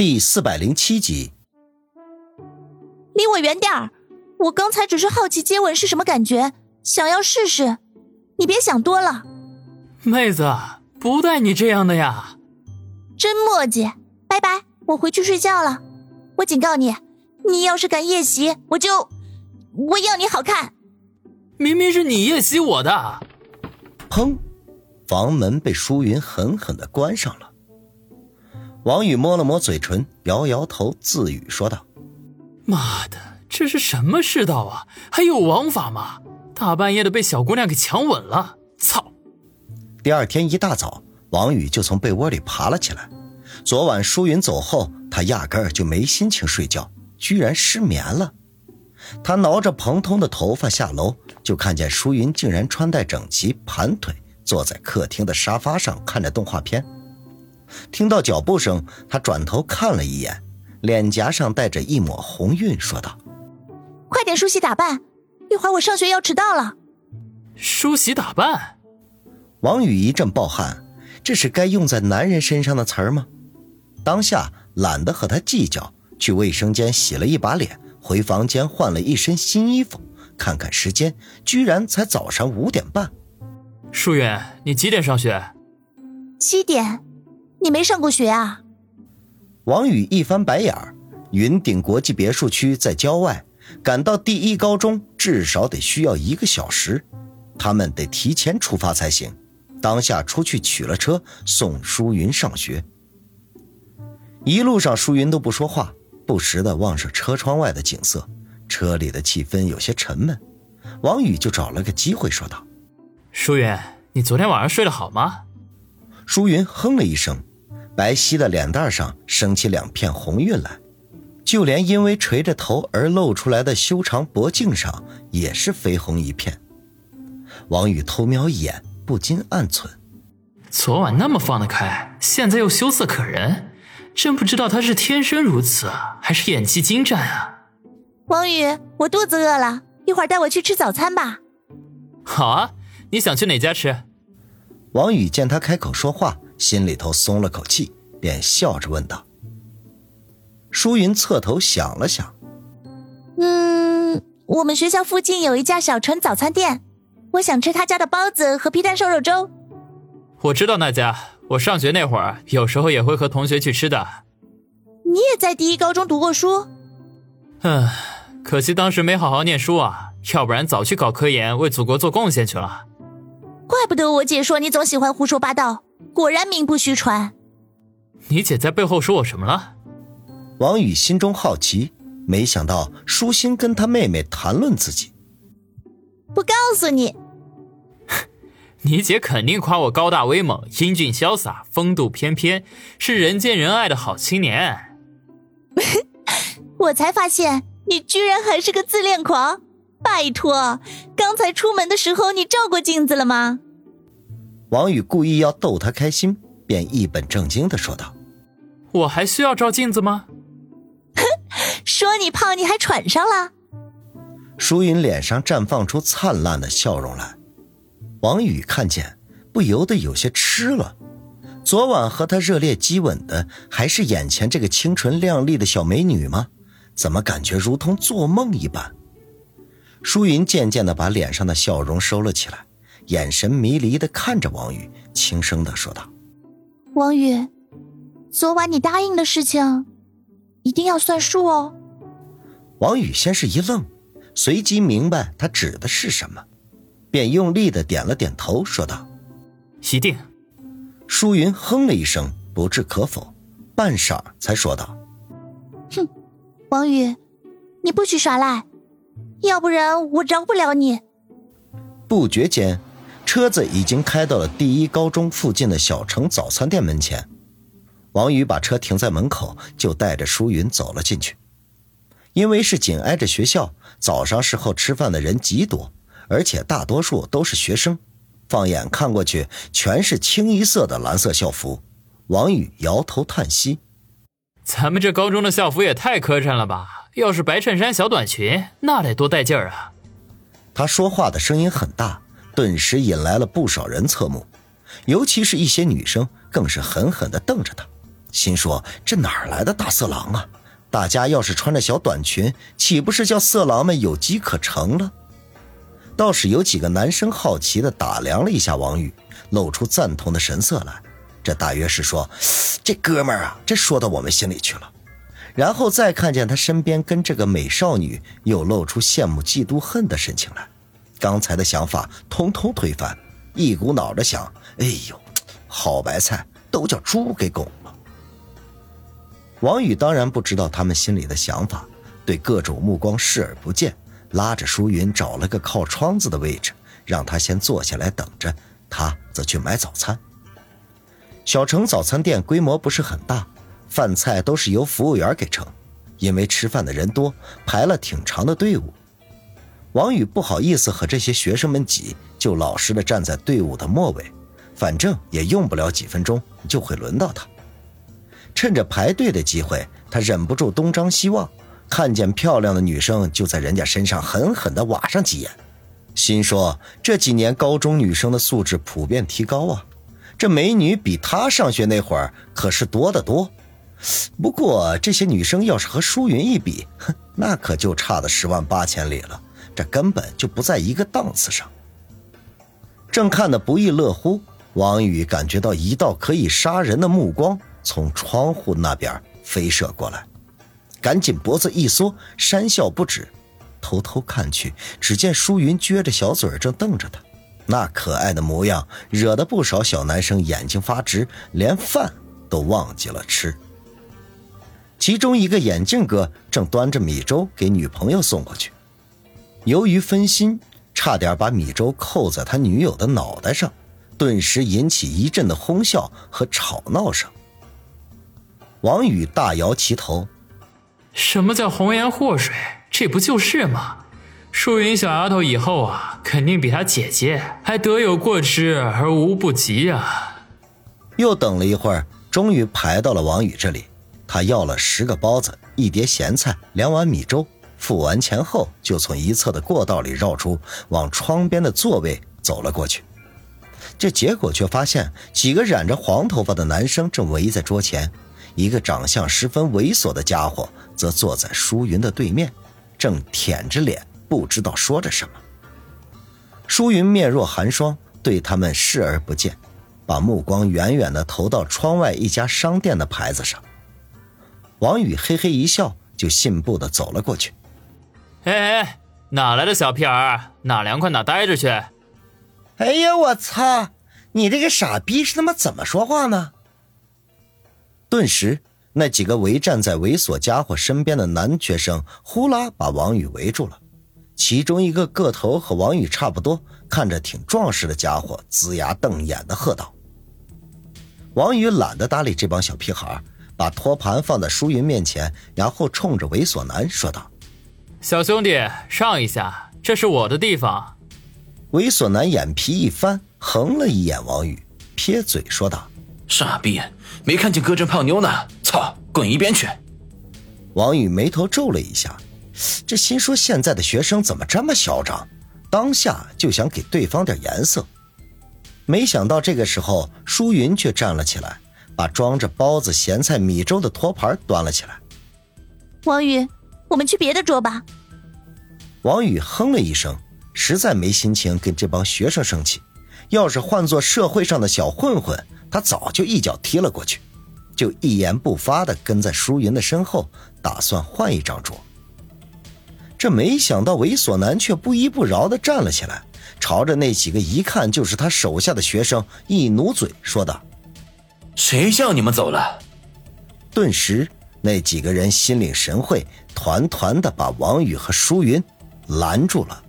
第四百零七集，离我远点儿！我刚才只是好奇接吻是什么感觉，想要试试。你别想多了，妹子，不带你这样的呀！真墨迹，拜拜，我回去睡觉了。我警告你，你要是敢夜袭，我就我要你好看！明明是你夜袭我的！砰！房门被舒云狠狠的关上了。王宇摸了摸嘴唇，摇摇头，自语说道：“妈的，这是什么世道啊？还有王法吗？大半夜的被小姑娘给强吻了！操！”第二天一大早，王宇就从被窝里爬了起来。昨晚舒云走后，他压根儿就没心情睡觉，居然失眠了。他挠着蓬松的头发下楼，就看见舒云竟然穿戴整齐，盘腿坐在客厅的沙发上看着动画片。听到脚步声，他转头看了一眼，脸颊上带着一抹红晕，说道：“快点梳洗打扮，一会儿我上学要迟到了。”梳洗打扮，王宇一阵暴汗，这是该用在男人身上的词儿吗？当下懒得和他计较，去卫生间洗了一把脸，回房间换了一身新衣服，看看时间，居然才早上五点半。舒云，你几点上学？七点。你没上过学啊？王宇一翻白眼儿。云顶国际别墅区在郊外，赶到第一高中至少得需要一个小时，他们得提前出发才行。当下出去取了车，送舒云上学。一路上，舒云都不说话，不时的望着车窗外的景色。车里的气氛有些沉闷，王宇就找了个机会说道：“舒云，你昨天晚上睡得好吗？”舒云哼了一声。白皙的脸蛋上升起两片红晕来，就连因为垂着头而露出来的修长脖颈上也是绯红一片。王宇偷瞄一眼，不禁暗忖：昨晚那么放得开，现在又羞涩可人，真不知道他是天生如此，还是演技精湛啊！王宇，我肚子饿了，一会儿带我去吃早餐吧。好啊，你想去哪家吃？王宇见他开口说话。心里头松了口气，便笑着问道：“舒云，侧头想了想，嗯，我们学校附近有一家小陈早餐店，我想吃他家的包子和皮蛋瘦肉粥。我知道那家，我上学那会儿有时候也会和同学去吃的。你也在第一高中读过书？嗯，可惜当时没好好念书啊，要不然早去搞科研，为祖国做贡献去了。怪不得我姐说你总喜欢胡说八道。”果然名不虚传。你姐在背后说我什么了？王宇心中好奇，没想到舒心跟他妹妹谈论自己。不告诉你。你姐肯定夸我高大威猛、英俊潇洒、风度翩翩，是人见人爱的好青年。我才发现你居然还是个自恋狂！拜托，刚才出门的时候你照过镜子了吗？王宇故意要逗他开心，便一本正经的说道：“我还需要照镜子吗？”哼，说你胖，你还喘上了。舒云脸上绽放出灿烂的笑容来，王宇看见，不由得有些痴了。昨晚和他热烈激吻的，还是眼前这个清纯靓丽的小美女吗？怎么感觉如同做梦一般？舒云渐渐的把脸上的笑容收了起来。眼神迷离的看着王宇，轻声的说道：“王宇，昨晚你答应的事情，一定要算数哦。”王宇先是一愣，随即明白他指的是什么，便用力的点了点头，说道：“一定。”舒云哼了一声，不置可否，半晌才说道：“哼，王宇，你不许耍赖，要不然我饶不了你。”不觉间。车子已经开到了第一高中附近的小城早餐店门前，王宇把车停在门口，就带着舒云走了进去。因为是紧挨着学校，早上时候吃饭的人极多，而且大多数都是学生。放眼看过去，全是清一色的蓝色校服。王宇摇头叹息：“咱们这高中的校服也太磕碜了吧！要是白衬衫、小短裙，那得多带劲儿啊！”他说话的声音很大。顿时引来了不少人侧目，尤其是一些女生，更是狠狠地瞪着他。心说这哪儿来的大色狼啊？大家要是穿着小短裙，岂不是叫色狼们有机可乘了？倒是有几个男生好奇地打量了一下王宇，露出赞同的神色来。这大约是说，这哥们儿啊，这说到我们心里去了。然后再看见他身边跟这个美少女，又露出羡慕、嫉妒、恨的神情来。刚才的想法通通推翻，一股脑的想：哎呦，好白菜都叫猪给拱了。王宇当然不知道他们心里的想法，对各种目光视而不见，拉着舒云找了个靠窗子的位置，让他先坐下来等着，他则去买早餐。小城早餐店规模不是很大。饭菜都是由服务员给盛，因为吃饭的人多，排了挺长的队伍。王宇不好意思和这些学生们挤，就老实的站在队伍的末尾，反正也用不了几分钟就会轮到他。趁着排队的机会，他忍不住东张西望，看见漂亮的女生就在人家身上狠狠地挖上几眼，心说这几年高中女生的素质普遍提高啊，这美女比他上学那会儿可是多得多。不过这些女生要是和舒云一比，哼，那可就差的十万八千里了。这根本就不在一个档次上。正看得不亦乐乎，王宇感觉到一道可以杀人的目光从窗户那边飞射过来，赶紧脖子一缩，讪笑不止。偷偷看去，只见舒云撅着小嘴正瞪着他，那可爱的模样惹得不少小男生眼睛发直，连饭都忘记了吃。其中一个眼镜哥正端着米粥给女朋友送过去，由于分心，差点把米粥扣在他女友的脑袋上，顿时引起一阵的哄笑和吵闹声。王宇大摇其头：“什么叫红颜祸水？这不就是吗？淑云小丫头以后啊，肯定比她姐姐还得有过之而无不及啊！”又等了一会儿，终于排到了王宇这里。他要了十个包子，一碟咸菜，两碗米粥。付完钱后，就从一侧的过道里绕出，往窗边的座位走了过去。这结果却发现，几个染着黄头发的男生正围在桌前，一个长相十分猥琐的家伙则坐在舒云的对面，正舔着脸，不知道说着什么。舒云面若寒霜，对他们视而不见，把目光远远地投到窗外一家商店的牌子上。王宇嘿嘿一笑，就信步的走了过去。哎哎，哪来的小屁孩？哪凉快哪待着去！哎呀，我操！你这个傻逼是他妈怎么说话呢？顿时，那几个围站在猥琐家伙身边的男学生呼啦把王宇围住了。其中一个个头和王宇差不多，看着挺壮实的家伙，龇牙瞪眼的喝道：“王宇懒得搭理这帮小屁孩。”把托盘放在舒云面前，然后冲着猥琐男说道：“小兄弟，让一下，这是我的地方。”猥琐男眼皮一翻，横了一眼王宇，撇嘴说道：“傻逼，没看见哥正泡妞呢？操，滚一边去！”王宇眉头皱了一下，这心说现在的学生怎么这么嚣张？当下就想给对方点颜色，没想到这个时候，舒云却站了起来。把装着包子、咸菜、米粥的托盘端了起来。王宇，我们去别的桌吧。王宇哼了一声，实在没心情跟这帮学生生气。要是换做社会上的小混混，他早就一脚踢了过去。就一言不发的跟在舒云的身后，打算换一张桌。这没想到猥琐男却不依不饶的站了起来，朝着那几个一看就是他手下的学生一努嘴，说道。谁叫你们走了？顿时，那几个人心领神会，团团的把王宇和舒云拦住了。